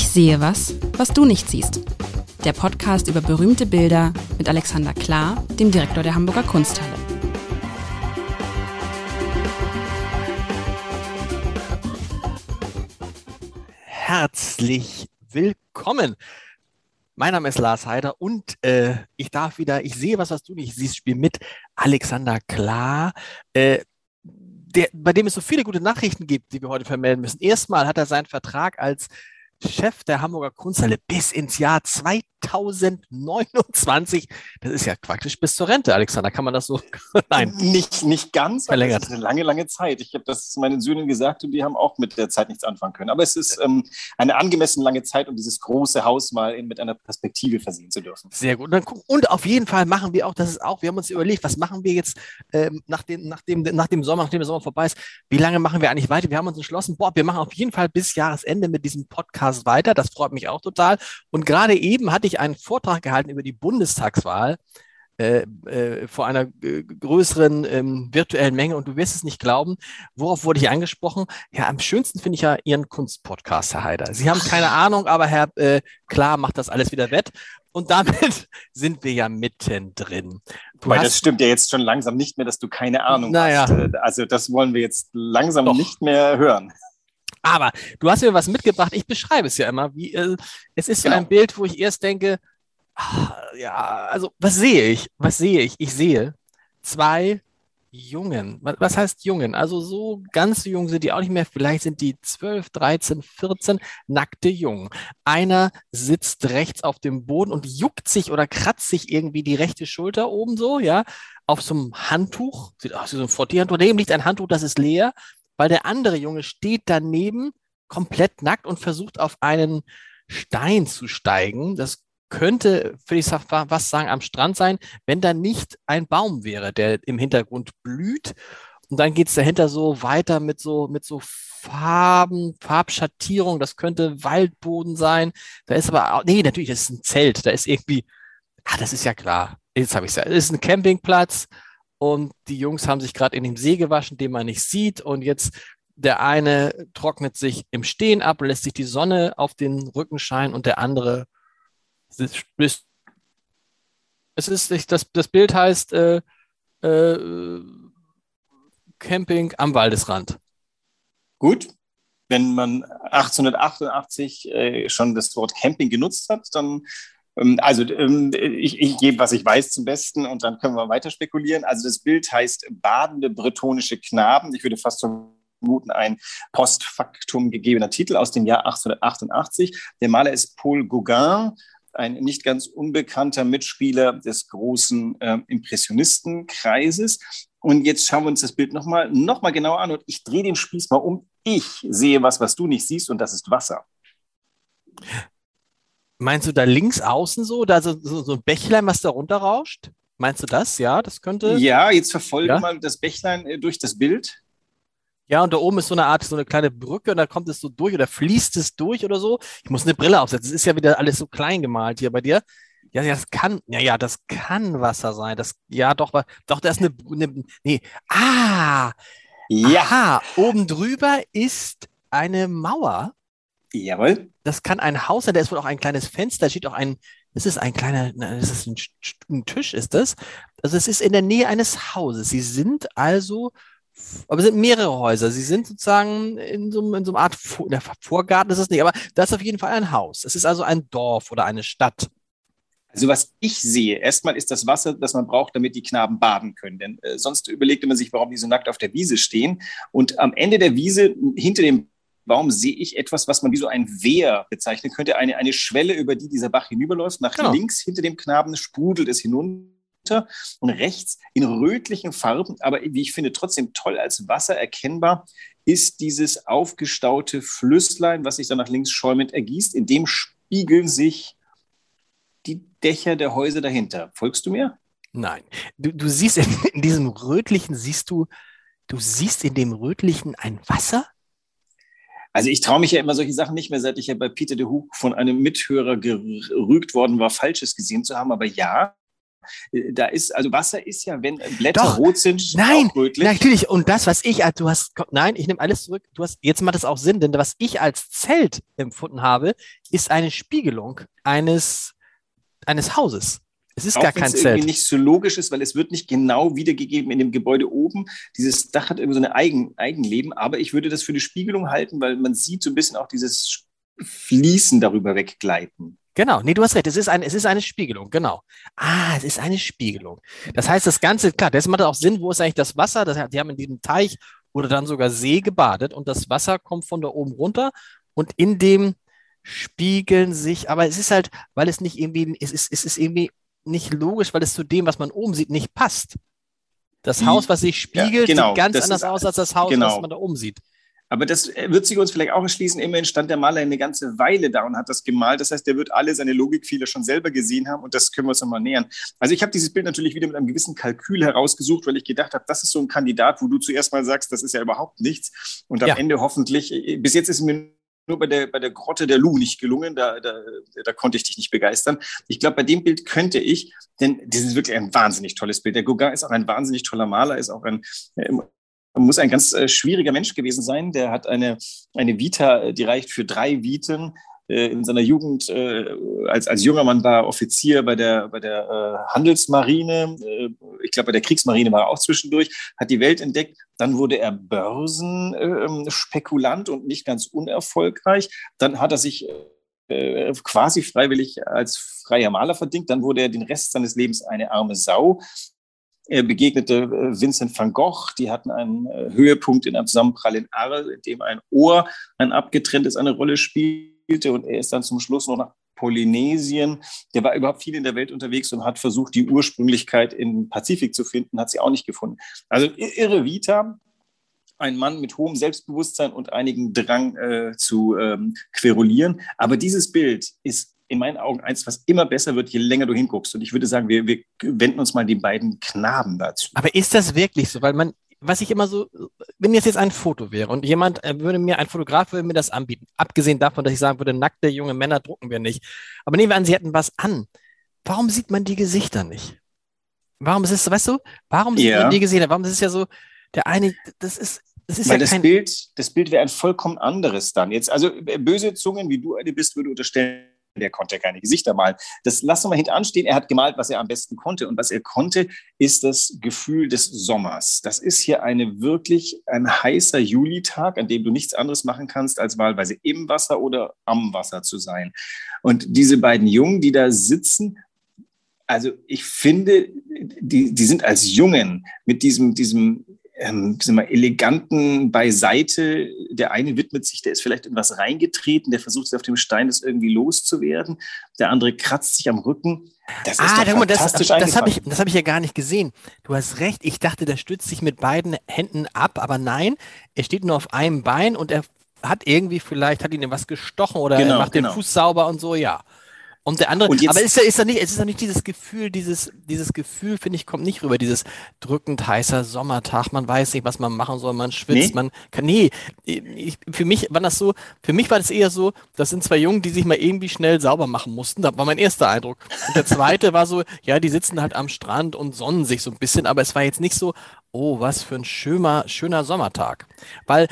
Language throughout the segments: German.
Ich sehe was, was du nicht siehst. Der Podcast über berühmte Bilder mit Alexander Klar, dem Direktor der Hamburger Kunsthalle. Herzlich willkommen. Mein Name ist Lars Heider und äh, ich darf wieder, ich sehe was, was du nicht siehst, spielen mit Alexander Klar. Äh, der, bei dem es so viele gute Nachrichten gibt, die wir heute vermelden müssen. Erstmal hat er seinen Vertrag als Chef der Hamburger Kunsthalle bis ins Jahr 2029. Das ist ja praktisch bis zur Rente, Alexander. Kann man das so? Nein. Nicht, nicht ganz. Verlängert. Das ist eine lange, lange Zeit. Ich habe das meinen Söhnen gesagt und die haben auch mit der Zeit nichts anfangen können. Aber es ist ähm, eine angemessen lange Zeit, um dieses große Haus mal mit einer Perspektive versehen zu dürfen. Sehr gut. Und, dann, und auf jeden Fall machen wir auch, das ist auch, wir haben uns überlegt, was machen wir jetzt ähm, nach, dem, nach, dem, nach dem Sommer, nachdem der Sommer vorbei ist, wie lange machen wir eigentlich weiter? Wir haben uns entschlossen, boah, wir machen auf jeden Fall bis Jahresende mit diesem Podcast Podcast weiter. Das freut mich auch total. Und gerade eben hatte ich einen Vortrag gehalten über die Bundestagswahl. Äh, äh, vor einer äh, größeren ähm, virtuellen Menge und du wirst es nicht glauben. Worauf wurde ich angesprochen? Ja, am schönsten finde ich ja Ihren Kunstpodcast, Herr Heider. Sie haben keine Ahnung, aber Herr äh, Klar macht das alles wieder wett. Und damit sind wir ja mittendrin. Du Weil das stimmt ja jetzt schon langsam nicht mehr, dass du keine Ahnung naja. hast. Äh, also das wollen wir jetzt langsam Doch. nicht mehr hören. Aber du hast mir was mitgebracht. Ich beschreibe es ja immer. Wie, äh, es ist genau. so ein Bild, wo ich erst denke, ach, ja, also was sehe ich? Was sehe ich? Ich sehe zwei Jungen. Was, was heißt Jungen? Also so ganz jung sind die auch nicht mehr. Vielleicht sind die 12, 13, 14 nackte Jungen. Einer sitzt rechts auf dem Boden und juckt sich oder kratzt sich irgendwie die rechte Schulter oben so, ja, auf so einem Handtuch. Sieht aus wie so ein Frottierhandtuch. Daneben liegt ein Handtuch, das ist leer weil der andere Junge steht daneben komplett nackt und versucht auf einen Stein zu steigen. Das könnte, würde ich was sagen, am Strand sein, wenn da nicht ein Baum wäre, der im Hintergrund blüht. Und dann geht es dahinter so weiter mit so, mit so Farben, Farbschattierung. Das könnte Waldboden sein. Da ist aber, auch, nee, natürlich, das ist ein Zelt. Da ist irgendwie, ah, das ist ja klar. Jetzt habe ich es ja. Das ist ein Campingplatz und die Jungs haben sich gerade in dem See gewaschen, den man nicht sieht und jetzt der eine trocknet sich im Stehen ab, lässt sich die Sonne auf den Rücken scheinen und der andere ist, es ist das, das Bild heißt äh, äh, Camping am Waldesrand. Gut, wenn man 1888 äh, schon das Wort Camping genutzt hat, dann also ähm, ich, ich gebe, was ich weiß, zum Besten und dann können wir weiter spekulieren. Also das Bild heißt badende bretonische Knaben. Ich würde fast vermuten, ein postfaktum gegebener Titel aus dem Jahr 1888. Der Maler ist Paul Gauguin, ein nicht ganz unbekannter Mitspieler des großen äh, Impressionistenkreises. Und jetzt schauen wir uns das Bild nochmal noch mal genauer an und ich drehe den Spieß mal um. Ich sehe was, was du nicht siehst und das ist Wasser. Meinst du da links außen so, da so, so, ein Bächlein, was da runterrauscht? Meinst du das? Ja, das könnte. Ja, jetzt verfolge ja? mal das Bächlein äh, durch das Bild. Ja, und da oben ist so eine Art, so eine kleine Brücke und da kommt es so durch oder fließt es durch oder so. Ich muss eine Brille aufsetzen. Es ist ja wieder alles so klein gemalt hier bei dir. Ja, ja, das kann, ja, ja, das kann Wasser sein. Das, ja, doch, doch, da ist eine, eine nee, ah, ja. Aha, oben drüber ist eine Mauer. Jawohl. Das kann ein Haus sein, da ist wohl auch ein kleines Fenster, da steht auch ein, das ist ein kleiner, das ist ein, ein Tisch, ist das. Also es ist in der Nähe eines Hauses. Sie sind also, aber es sind mehrere Häuser. Sie sind sozusagen in so, in so einer Art Vor Vorgarten, ist es nicht, aber das ist auf jeden Fall ein Haus. Es ist also ein Dorf oder eine Stadt. Also was ich sehe, erstmal ist das Wasser, das man braucht, damit die Knaben baden können. Denn äh, sonst überlegte man sich, warum die so nackt auf der Wiese stehen. Und am Ende der Wiese, hinter dem Warum sehe ich etwas, was man wie so ein Wehr bezeichnen könnte, eine, eine Schwelle, über die dieser Bach hinüberläuft. Nach genau. links hinter dem Knaben sprudelt es hinunter und rechts in rötlichen Farben, aber wie ich finde, trotzdem toll als Wasser erkennbar, ist dieses aufgestaute Flüsslein, was sich dann nach links schäumend ergießt. In dem spiegeln sich die Dächer der Häuser dahinter. Folgst du mir? Nein. Du, du siehst in, in diesem rötlichen, siehst du, du siehst in dem rötlichen ein Wasser? Also ich traue mich ja immer solche Sachen nicht mehr, seit ich ja bei Peter de Hoek von einem Mithörer gerügt worden war, Falsches gesehen zu haben. Aber ja, Äh, da ist, also Wasser ist ja, wenn Blätter Doch. rot sind, Nein, auch rötlich. natürlich. Und das, was ich, als du hast, nein, ich nehme alles zurück. Du hast, jetzt macht es auch Sinn, denn was ich als Zelt empfunden habe, ist eine Spiegelung eines, eines Hauses. Es ist auch gar kein Zelt. nicht so logisch ist, weil es wird nicht genau wiedergegeben in dem Gebäude oben. Dieses Dach hat irgendwie so ein Eigen, Eigenleben, aber ich würde das für eine Spiegelung halten, weil man sieht so ein bisschen auch dieses Fließen darüber weggleiten. Genau, nee, du hast recht. Es ist, ein, es ist eine Spiegelung, genau. Ah, es ist eine Spiegelung. Das heißt, das Ganze, klar, das macht auch Sinn, wo ist eigentlich das Wasser? Das, die haben in diesem Teich oder dann sogar See gebadet und das Wasser kommt von da oben runter und in dem spiegeln sich, aber es ist halt, weil es nicht irgendwie, es ist, es ist irgendwie nicht logisch, weil es zu dem, was man oben sieht, nicht passt. Das Die- Haus, was sich spiegelt, genau, sieht ganz anders ist- aus als das Haus, genau. was man da oben sieht. Aber das wird sich uns vielleicht auch erschließen. Immerhin stand der Maler eine ganze Weile da und hat das gemalt. Das heißt, der wird alle seine Logikfehler schon selber gesehen haben und das können wir uns nochmal nähern. Also ich habe dieses Bild natürlich wieder mit einem gewissen Kalkül herausgesucht, weil ich gedacht habe, das ist so ein Kandidat, wo du zuerst mal sagst, das ist ja überhaupt nichts. Und am Ja. Ende hoffentlich, äh, bis jetzt ist mir nur bei der, bei der Grotte der Lu nicht gelungen, da, da, da konnte ich dich nicht begeistern. Ich glaube, bei dem Bild könnte ich, denn das ist wirklich ein wahnsinnig tolles Bild. Der Gauguin ist auch ein wahnsinnig toller Maler, ist auch ein, äh, muss ein ganz äh, schwieriger Mensch gewesen sein. Der hat eine, eine Vita, äh, die reicht für drei Viten. Äh, in seiner Jugend äh, als, als junger Mann war er Offizier bei der, bei der äh, Handelsmarine. Ich glaube, bei der Kriegsmarine war er auch zwischendurch, hat die Welt entdeckt. Dann wurde er Börsenspekulant und nicht ganz unerfolgreich. Dann hat er sich quasi freiwillig als freier Maler verdingt. Dann wurde er den Rest seines Lebens eine arme Sau. Er begegnete Vincent van Gogh. Die hatten einen Höhepunkt in einem Zusammenprall in Arles, in dem ein Ohr, ein abgetrenntes, eine Rolle spielte. Und er ist dann zum Schluss noch nach Polynesien. Der war überhaupt viel in der Welt unterwegs und hat versucht, die Ursprünglichkeit im Pazifik zu finden, hat sie auch nicht gefunden. Also irre Vita. Ein Mann mit hohem Selbstbewusstsein und einigen Drang äh, zu ähm, querulieren. Aber dieses Bild ist in meinen Augen eins, was immer besser wird, je länger du hinguckst. Und ich würde sagen, wir, wir wenden uns mal den beiden Knaben dazu. Aber ist das wirklich so? Weil man, was ich immer so, wenn jetzt jetzt ein Foto wäre und jemand äh, würde mir, ein Fotograf würde mir das anbieten, abgesehen davon, dass ich sagen würde, nackte junge Männer drucken wir nicht. Aber nehmen wir an, sie hätten was an. Warum sieht man die Gesichter nicht? Warum ist es, weißt du, warum sieht Ja. man die Gesichter? Warum ist es ja so, der eine, das ist, das ist Weil ja das kein, Bild, das Bild wäre ein vollkommen anderes dann. Jetzt, also äh, böse Zungen, wie du eine bist, würde unterstellen, der konnte ja keine Gesichter malen. Das lassen wir mal hinten anstehen. Er hat gemalt, was er am besten konnte. Und was er konnte, ist das Gefühl des Sommers. Das ist hier eine wirklich ein heißer Julitag, an dem du nichts anderes machen kannst, als wahlweise im Wasser oder am Wasser zu sein. Und diese beiden Jungen, die da sitzen, also ich finde, die, die sind als Jungen mit diesem, diesem ähm, wir, eleganten Beiseite. Der eine widmet sich, der ist vielleicht in was reingetreten, der versucht, auf dem Stein das irgendwie loszuwerden. Der andere kratzt sich am Rücken. Das ist Ah, doch guck mal, das, fantastisch das habe ich, das hab ich ja gar nicht gesehen. Du hast recht, ich dachte, der stützt sich mit beiden Händen ab, aber nein, er steht nur auf einem Bein und er hat irgendwie vielleicht, hat ihn was gestochen oder er Genau, macht genau. den Fuß sauber und so, ja. Und der andere, Und jetzt- aber ist ja, ist ja nicht, es ist ja nicht dieses Gefühl, dieses, dieses Gefühl, finde ich, kommt nicht rüber, dieses drückend heißer Sommertag, man weiß nicht, was man machen soll, man schwitzt, Nee? man kann, nee, ich, für mich war das so, für mich war das eher so, das sind zwei Jungen, die sich mal irgendwie schnell sauber machen mussten, das war mein erster Eindruck. Und der zweite war so, ja, die sitzen halt am Strand und sonnen sich so ein bisschen, aber es war jetzt nicht so, oh, was für ein schöner, schöner Sommertag. Weil,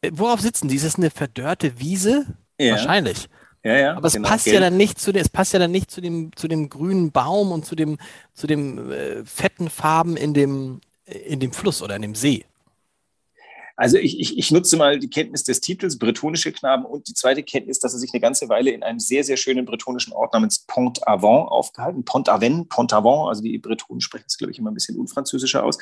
äh, worauf sitzen die? Ist es eine verdörrte Wiese? Ja. Wahrscheinlich. Ja, ja, Aber es genau, passt ja gelb. dann nicht zu dem, es passt ja dann nicht zu dem, zu dem grünen Baum und zu dem, zu dem äh, fetten Farben in dem, in dem Fluss oder in dem See. Also ich, ich, ich nutze mal die Kenntnis des Titels Bretonische Knaben und die zweite Kenntnis, dass er sich eine ganze Weile in einem sehr, sehr schönen bretonischen Ort namens Pont-Aven aufgehalten. Pont-Aven, Pont-Aven, also die Bretonen sprechen es, glaube ich, immer ein bisschen unfranzösischer aus.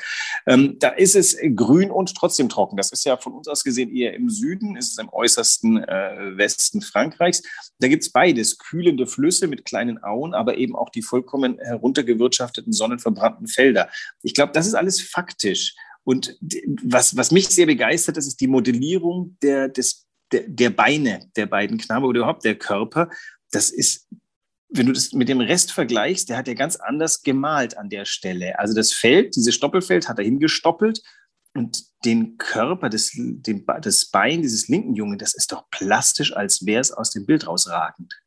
Ähm, da ist es grün und trotzdem trocken. Das ist ja von uns aus gesehen eher im Süden, ist es im äußersten äh, Westen Frankreichs. Da gibt es beides, kühlende Flüsse mit kleinen Auen, aber eben auch die vollkommen heruntergewirtschafteten, sonnenverbrannten Felder. Ich glaube, das ist alles faktisch. Und was, was mich sehr begeistert, das ist die Modellierung der, des, der, der Beine der beiden Knaben oder überhaupt der Körper. Das ist, wenn du das mit dem Rest vergleichst, der hat ja ganz anders gemalt an der Stelle. Also das Feld, dieses Stoppelfeld hat er hingestoppelt und den Körper, des, den, das Bein dieses linken Jungen, das ist doch plastisch, als wäre es aus dem Bild rausragend.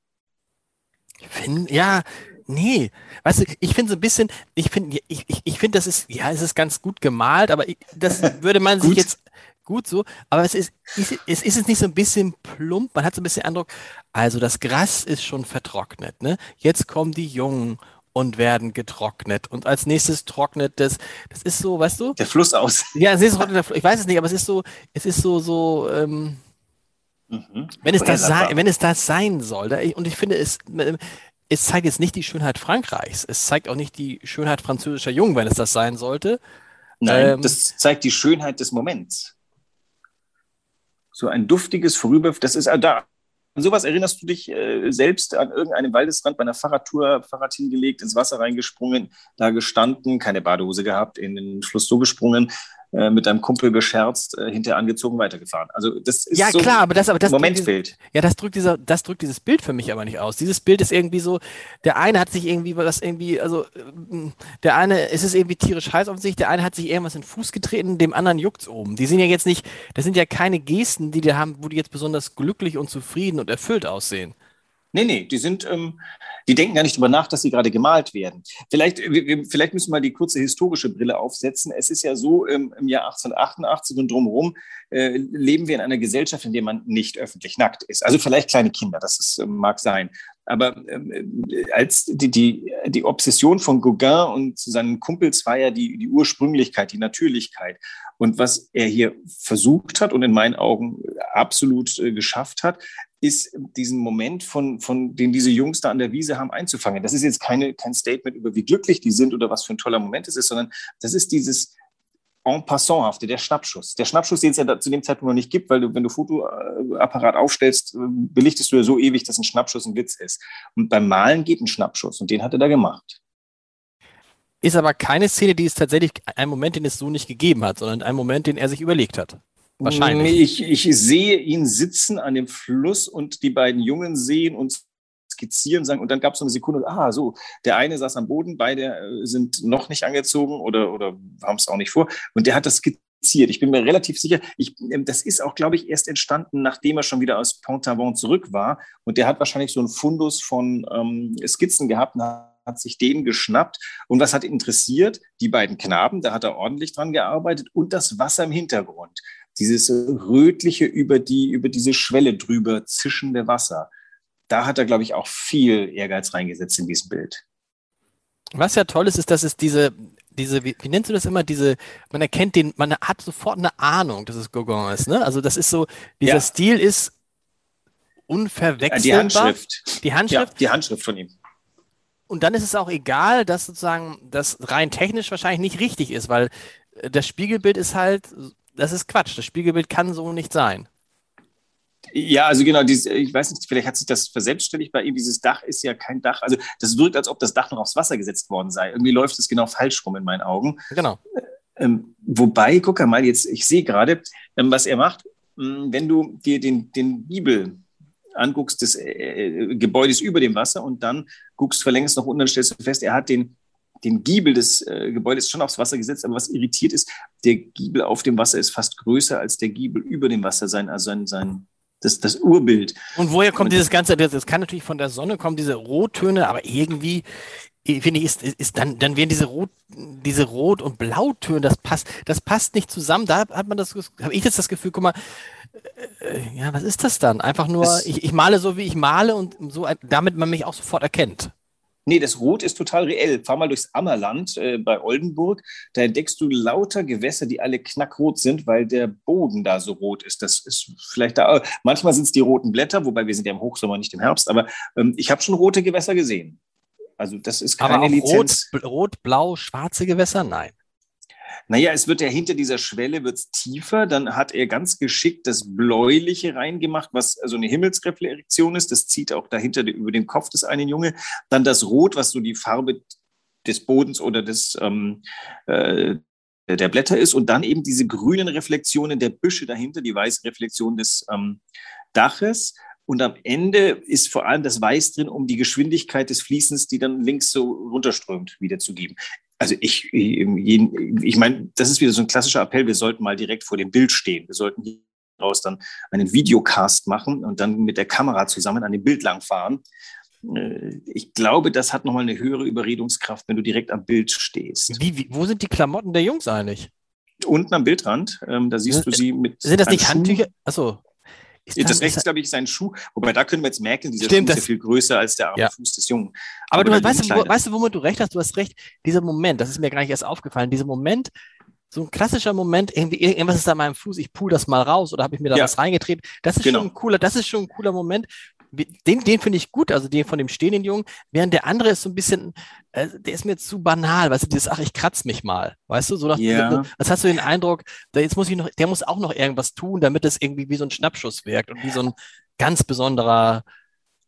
Find, ja, Nee, weißt du, ich finde so ein bisschen, ich finde, ich, ich, ich finde, das ist, ja, es ist ganz gut gemalt, aber ich, das würde man sich jetzt gut so, aber es ist, ist, es ist es nicht so ein bisschen plump, man hat so ein bisschen Eindruck, also das Gras ist schon vertrocknet, ne? Jetzt kommen die Jungen und werden getrocknet. Und als nächstes trocknet das, das ist so, weißt du? Der Fluss aus. Ja, es ist, ich weiß es nicht, aber es ist so, es ist so, so, ähm, mhm. wenn, es das sein, wenn es das sein soll. Und ich finde, es, es zeigt jetzt nicht die Schönheit Frankreichs. Es zeigt auch nicht die Schönheit französischer Jungen, wenn es das sein sollte. Nein, ähm, das zeigt die Schönheit des Moments. So ein duftiges Vorüber, das ist da an sowas erinnerst du dich äh, selbst an irgendeinem Waldesrand bei einer Fahrradtour, Fahrrad hingelegt, ins Wasser reingesprungen, da gestanden, keine Badehose gehabt, in den Fluss so gesprungen, äh, mit deinem Kumpel gescherzt, äh, hinterher angezogen, weitergefahren. Also das ist ja so klar, aber das, aber das Momentbild. Dieses, ja, das drückt dieser, das drückt dieses Bild für mich aber nicht aus. Dieses Bild ist irgendwie so, der eine hat sich irgendwie was irgendwie, also äh, der eine, es ist irgendwie tierisch heiß auf sich, der eine hat sich irgendwas in den Fuß getreten, dem anderen juckt's oben. Die sind ja jetzt nicht, das sind ja keine Gesten, die die haben, wo die jetzt besonders glücklich und zufrieden und erfüllt aussehen. Nee, nee, die sind, ähm, die denken gar nicht darüber nach, dass sie gerade gemalt werden. Vielleicht, vielleicht müssen wir mal die kurze historische Brille aufsetzen. Es ist ja so, ähm, im Jahr 1888 und drumherum äh, leben wir in einer Gesellschaft, in der man nicht öffentlich nackt ist. Also vielleicht kleine Kinder, das ist, äh, mag sein. Aber ähm, als die, die, die Obsession von Gauguin und seinen Kumpels war ja die, die Ursprünglichkeit, die Natürlichkeit. Und was er hier versucht hat und in meinen Augen absolut äh, geschafft hat, ist diesen Moment, von, von den diese Jungs da an der Wiese haben, einzufangen. Das ist jetzt keine, kein Statement über, wie glücklich die sind oder was für ein toller Moment es ist, sondern das ist dieses en passanthafte, der Schnappschuss. Der Schnappschuss, den es ja zu dem Zeitpunkt noch nicht gibt, weil du, wenn du Fotoapparat aufstellst, äh, belichtest du ja so ewig, dass ein Schnappschuss ein Witz ist. Und beim Malen geht ein Schnappschuss und den hat er da gemacht. Ist aber keine Szene, die es tatsächlich ein Moment, den es so nicht gegeben hat, sondern ein Moment, den er sich überlegt hat. Wahrscheinlich. Ich, ich sehe ihn sitzen an dem Fluss und die beiden Jungen sehen und skizzieren, sagen, und dann gab es so eine Sekunde, ah, so, der eine saß am Boden, beide äh, sind noch nicht angezogen oder, oder haben es auch nicht vor. Und der hat das skizziert. Ich bin mir relativ sicher, ich, ähm, das ist auch, glaube ich, erst entstanden, nachdem er schon wieder aus Pont-Aven zurück war. Und der hat wahrscheinlich so einen Fundus von ähm, Skizzen gehabt hat sich den geschnappt. Und was hat interessiert? Die beiden Knaben, da hat er ordentlich dran gearbeitet und das Wasser im Hintergrund dieses rötliche über die, über diese Schwelle drüber zischende Wasser. Da hat er, glaube ich, auch viel Ehrgeiz reingesetzt in diesem Bild. Was ja toll ist, ist, dass es diese, diese, wie, wie nennst du das immer, diese, man erkennt den, man hat sofort eine Ahnung, dass es Gauguin ist, ne? Also das ist so, dieser ja. Stil ist unverwechselbar. Die Handschrift. Die Handschrift. Ja, die Handschrift von ihm. Und dann ist es auch egal, dass sozusagen das rein technisch wahrscheinlich nicht richtig ist, weil das Spiegelbild ist halt das ist Quatsch. Das Spiegelbild kann so nicht sein. Ja, also genau, dieses, ich weiß nicht, vielleicht hat sich das verselbstständigt bei ihm. Dieses Dach ist ja kein Dach. Also das wirkt, als ob das Dach noch aufs Wasser gesetzt worden sei. Irgendwie läuft es genau falsch rum in meinen Augen. Genau. Ähm, wobei, guck mal, jetzt, ich sehe gerade, ähm, was er macht. Ähm, wenn du dir den, den Bibel anguckst des äh, äh, Gebäudes über dem Wasser und dann guckst verlängst noch unten, dann stellst du fest, er hat den den Giebel des äh, Gebäudes schon aufs Wasser gesetzt, aber was irritiert ist, der Giebel auf dem Wasser ist fast größer als der Giebel über dem Wasser sein, also sein, sein das, das Urbild. Und woher kommt Und, dieses Ganze? Das kann natürlich von der Sonne kommen, diese Rottöne, aber irgendwie finde ich, ist, ist dann, dann werden diese Rot, diese Rot- und Blautöne, das passt, das passt nicht zusammen. Da hat man das, habe ich jetzt das Gefühl, guck mal, äh, ja, was ist das dann? Einfach nur, ich, ich male so, wie ich male und so, damit man mich auch sofort erkennt. Nee, das Rot ist total reell. Fahr mal durchs Ammerland äh, bei Oldenburg. Da entdeckst du lauter Gewässer, die alle knackrot sind, weil der Boden da so rot ist. Das ist vielleicht da. Manchmal sind es die roten Blätter, wobei wir sind ja im Hochsommer, nicht im Herbst. Aber ähm, ich habe schon rote Gewässer gesehen. Also das ist keine aber Lizenz. Rot, rot, blau, schwarze Gewässer? Nein. Naja, es wird ja hinter dieser Schwelle wird's tiefer. Dann hat er ganz geschickt das Bläuliche reingemacht, was also eine Himmelsreflexion ist. Das zieht auch dahinter über den Kopf des einen Junge. Dann das Rot, was so die Farbe des Bodens oder des ähm, äh, der Blätter ist und dann eben diese grünen Reflexionen der Büsche dahinter, die weiße Reflexion des ähm, Daches. Und am Ende ist vor allem das Weiß drin, um die Geschwindigkeit des Fließens, die dann links so runterströmt, wiederzugeben also ich, ich meine, das ist wieder so ein klassischer Appell, wir sollten mal direkt vor dem Bild stehen. Wir sollten hieraus dann einen Videocast machen und dann mit der Kamera zusammen an dem Bild langfahren. äh, ich glaube, das hat nochmal eine höhere Überredungskraft, wenn du direkt am Bild stehst. Wie, wie, wo sind die Klamotten der Jungs eigentlich? Unten am Bildrand, ähm, da siehst du sie mit. Sind das nicht Handtücher? Achso. Ist das, rechts, glaube ich, ist ein Schuh. Wobei da können wir jetzt merken, dieser Stimmt, Schuh ist ja viel größer als der arme ja. Fuß des Jungen. Aber, Aber du weißt, wo, weißt du, womit du recht hast? Du hast recht. Dieser Moment, das ist mir gar nicht erst aufgefallen. Dieser Moment, so ein klassischer Moment, irgendwie, irgendwas ist an meinem Fuß, ich pull das mal raus oder habe ich mir da ja. was reingetreten. Das ist genau. schon ein cooler, das ist schon ein cooler Moment, den, den finde ich gut, also den von dem stehenden Jungen, während der andere ist so ein bisschen, äh, der ist mir zu banal, weißt du, dieses, ach, ich kratz mich mal, weißt du, so nach, yeah. als hast du den Eindruck, da jetzt muss ich noch, der muss auch noch irgendwas tun, damit es irgendwie wie so ein Schnappschuss wirkt und wie so ein ganz besonderer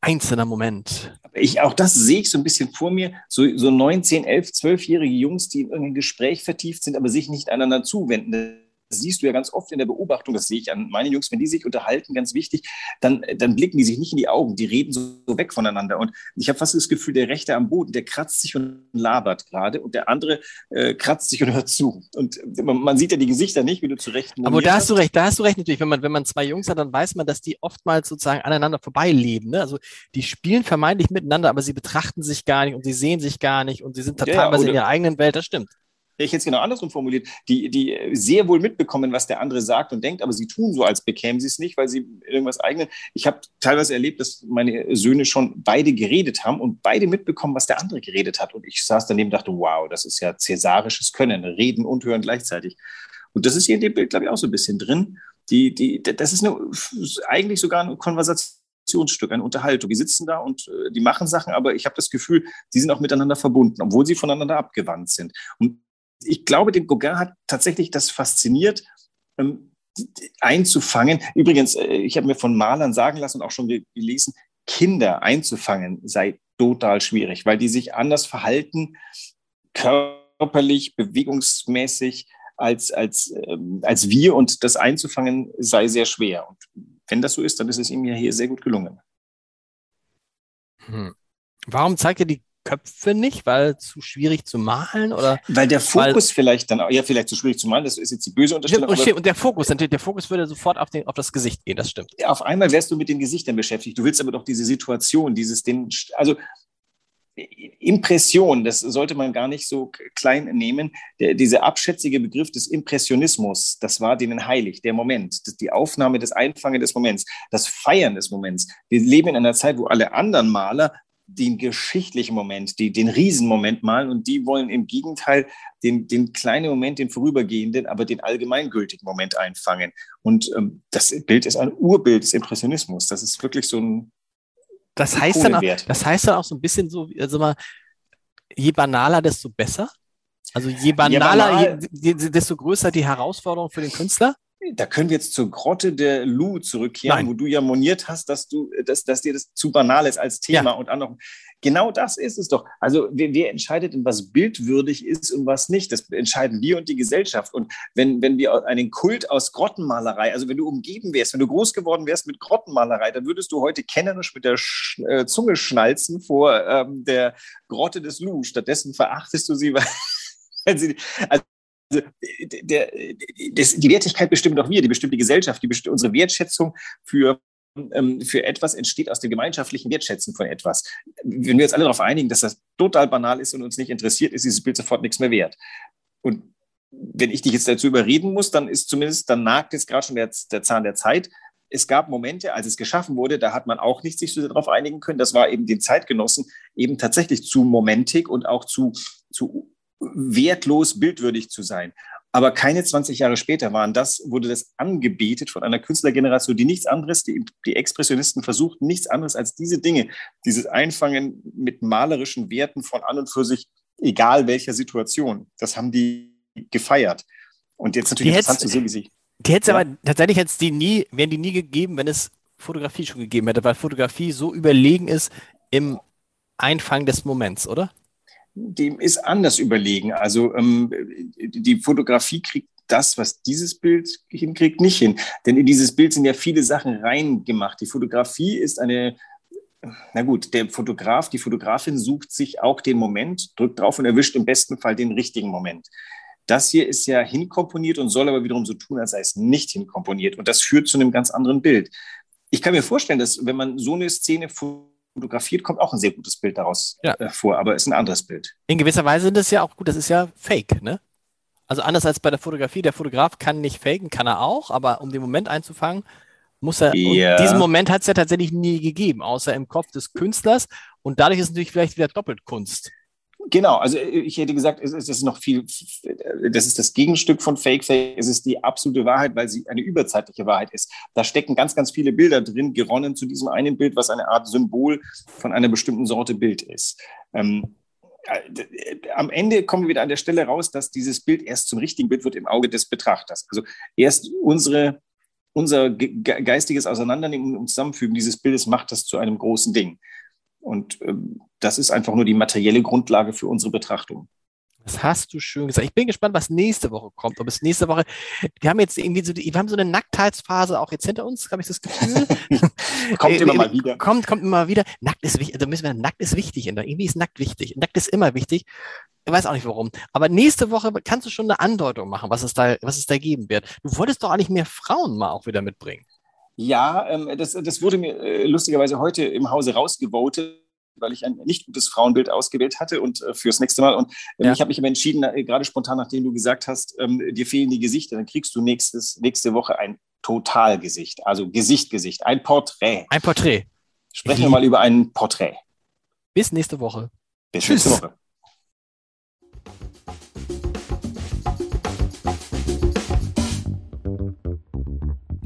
einzelner Moment. Ich, auch das sehe ich so ein bisschen vor mir, so, so 19, 11, 12-jährige Jungs, die in irgendein Gespräch vertieft sind, aber sich nicht einander zuwenden siehst du ja ganz oft in der Beobachtung, das sehe ich an meinen Jungs, wenn die sich unterhalten, ganz wichtig, dann, dann blicken die sich nicht in die Augen, die reden so, so weg voneinander. Und ich habe fast das Gefühl, der Rechte am Boden, der kratzt sich und labert gerade und der andere äh, kratzt sich und hört zu. Und man, man, sieht ja die Gesichter nicht, wie du zu Recht Aber da hast du recht, da hast du recht natürlich. Wenn man, wenn man zwei Jungs hat, dann weiß man, dass die oftmals sozusagen aneinander vorbeileben. Ne? Also die spielen vermeintlich miteinander, aber sie betrachten sich gar nicht und sie sehen sich gar nicht und sie sind teilweise ja, in ihrer eigenen Welt, das stimmt ich jetzt genau andersrum formuliert, die, die sehr wohl mitbekommen, was der andere sagt und denkt, aber sie tun so, als bekämen sie es nicht, weil sie irgendwas eigenen. Ich habe teilweise erlebt, dass meine Söhne schon beide geredet haben und beide mitbekommen, was der andere geredet hat. Und ich saß daneben und dachte, wow, das ist ja cäsarisches Können, reden und hören gleichzeitig. Und das ist hier in dem Bild, glaube ich, auch so ein bisschen drin. Die, die, das ist eine, eigentlich sogar eine Konversationsstück, eine Unterhaltung. Die sitzen da und äh, die machen Sachen, aber ich habe das Gefühl, die sind auch miteinander verbunden, obwohl sie voneinander abgewandt sind. Und ich glaube, den Gauguin hat tatsächlich das fasziniert, ähm, einzufangen. Übrigens, äh, ich habe mir von Malern sagen lassen und auch schon gelesen, Kinder einzufangen sei total schwierig, weil die sich anders verhalten, körperlich, bewegungsmäßig als, als, ähm, als wir und das einzufangen sei sehr schwer. Und wenn das so ist, dann ist es ihm ja hier sehr gut gelungen. Hm. Warum zeigt er die Köpfe nicht, weil zu schwierig zu malen oder? Weil der Fokus weil, vielleicht dann, ja, vielleicht zu schwierig zu malen, das ist jetzt die böse Unterstellung. Und, und der Fokus, natürlich, der Fokus würde sofort auf, den, auf das Gesicht gehen, das stimmt. Auf einmal wärst du mit den Gesichtern beschäftigt. Du willst aber doch diese Situation, dieses, den, also Impression, das sollte man gar nicht so klein nehmen. Der, dieser abschätzige Begriff des Impressionismus, das war denen heilig, der Moment, die Aufnahme des Einfangen des Moments, das Feiern des Moments. Wir leben in einer Zeit, wo alle anderen Maler den geschichtlichen Moment, die, den Riesenmoment malen und die wollen im Gegenteil den, den kleinen Moment, den vorübergehenden, aber den allgemeingültigen Moment einfangen. Und ähm, das Bild ist ein Urbild des Impressionismus. Das ist wirklich so ein. Das heißt, dann auch, das heißt dann auch so ein bisschen so, also mal, je banaler, desto besser. Also je banaler, ja, banal, je, desto größer die Herausforderung für den Künstler. Da können wir jetzt zur Grotte der Lu zurückkehren, Nein. wo du ja moniert hast, dass du, dass, dass dir das zu banal ist als Thema ja. und noch. Genau das ist es doch. Also wer, wer, entscheidet denn, was bildwürdig ist und was nicht? Das entscheiden wir und die Gesellschaft. Und wenn, wenn wir einen Kult aus Grottenmalerei, also wenn du umgeben wärst, wenn du groß geworden wärst mit Grottenmalerei, dann würdest du heute kennerisch mit der Sch äh, Zunge schnalzen vor ähm, der Grotte des Lu. Stattdessen verachtest du sie, weil, also also, der, das, die Wertigkeit bestimmen doch wir, die bestimmt die Gesellschaft, die bestimmt unsere Wertschätzung für ähm, für etwas entsteht aus dem gemeinschaftlichen Wertschätzen von etwas. Wenn wir jetzt alle darauf einigen, dass das total banal ist und uns nicht interessiert, ist dieses Bild sofort nichts mehr wert. Und wenn ich dich jetzt dazu überreden muss, dann ist zumindest, dann nagt jetzt gerade schon der, der Zahn der Zeit. Es gab Momente, als es geschaffen wurde, da hat man auch nicht sich so darauf einigen können. Das war eben den Zeitgenossen eben tatsächlich zu momentig und auch zu, zu wertlos bildwürdig zu sein. Aber keine 20 Jahre später waren das, wurde das angebetet von einer Künstlergeneration, die nichts anderes, die, die Expressionisten versuchten nichts anderes als diese Dinge, dieses Einfangen mit malerischen Werten von an und für sich, egal welcher Situation. Das haben die gefeiert. Und jetzt natürlich die interessant zu sehen, wie sie. Die hätte ja. aber tatsächlich hätte die nie, wären die nie gegeben, wenn es Fotografie schon gegeben hätte, weil Fotografie so überlegen ist im Einfangen des Moments, oder? Dem ist anders überlegen. Also ähm, die Fotografie kriegt das, was dieses Bild hinkriegt, nicht hin. Denn in dieses Bild sind ja viele Sachen reingemacht. Die Fotografie ist eine, na gut, der Fotograf, die Fotografin sucht sich auch den Moment, drückt drauf und erwischt im besten Fall den richtigen Moment. Das hier ist ja hinkomponiert und soll aber wiederum so tun, als sei es nicht hinkomponiert. Und das führt zu einem ganz anderen Bild. Ich kann mir vorstellen, dass wenn man so eine Szene fotografiert, kommt auch ein sehr gutes Bild daraus ja. äh, vor, aber ist ein anderes Bild. In gewisser Weise sind das ja auch gut, das ist ja Fake, ne? Also anders als bei der Fotografie, der Fotograf kann nicht faken, kann er auch, aber um den Moment einzufangen, muss er. Ja. Und diesen Moment hat es ja tatsächlich nie gegeben, außer im Kopf des Künstlers. Und dadurch ist es natürlich vielleicht wieder doppelt Kunst. Genau, also ich hätte gesagt, es ist noch viel, das ist das Gegenstück von Fake Fake, es ist die absolute Wahrheit, weil sie eine überzeitliche Wahrheit ist. Da stecken ganz, ganz viele Bilder drin, geronnen zu diesem einen Bild, was eine Art Symbol von einer bestimmten Sorte Bild ist. Ähm, äh, am Ende kommen wir wieder an der Stelle raus, dass dieses Bild erst zum richtigen Bild wird im Auge des Betrachters. Also erst unsere, unser geistiges Auseinandernehmen und Zusammenfügen dieses Bildes macht das zu einem großen Ding. Und ähm, das ist einfach nur die materielle Grundlage für unsere Betrachtung. Das hast du schön gesagt. Ich bin gespannt, was nächste Woche kommt. Ob es nächste Woche, wir haben jetzt irgendwie so, wir haben so eine Nacktheitsphase auch jetzt hinter uns, habe ich das Gefühl. kommt immer mal wieder. Kommt, kommt immer wieder. Nackt ist wichtig, also müssen wir, nackt ist wichtig. Irgendwie ist nackt wichtig. Nackt ist immer wichtig. Ich weiß auch nicht warum. Aber nächste Woche kannst du schon eine Andeutung machen, was es da, was es da geben wird. Du wolltest doch eigentlich mehr Frauen mal auch wieder mitbringen. Ja, ähm, das, das wurde mir äh, lustigerweise heute im Hause rausgevotet weil ich ein nicht gutes Frauenbild ausgewählt hatte und äh, fürs nächste Mal. Und ähm, ja. ich habe mich aber entschieden, äh, gerade spontan, nachdem du gesagt hast, ähm, dir fehlen die Gesichter, dann kriegst du nächstes, nächste Woche ein Totalgesicht, also Gesicht, Gesicht, ein Porträt. Ein Porträt. Sprechen wir mal über ein Porträt. Bis nächste Woche. Bis Tschüss. nächste Woche.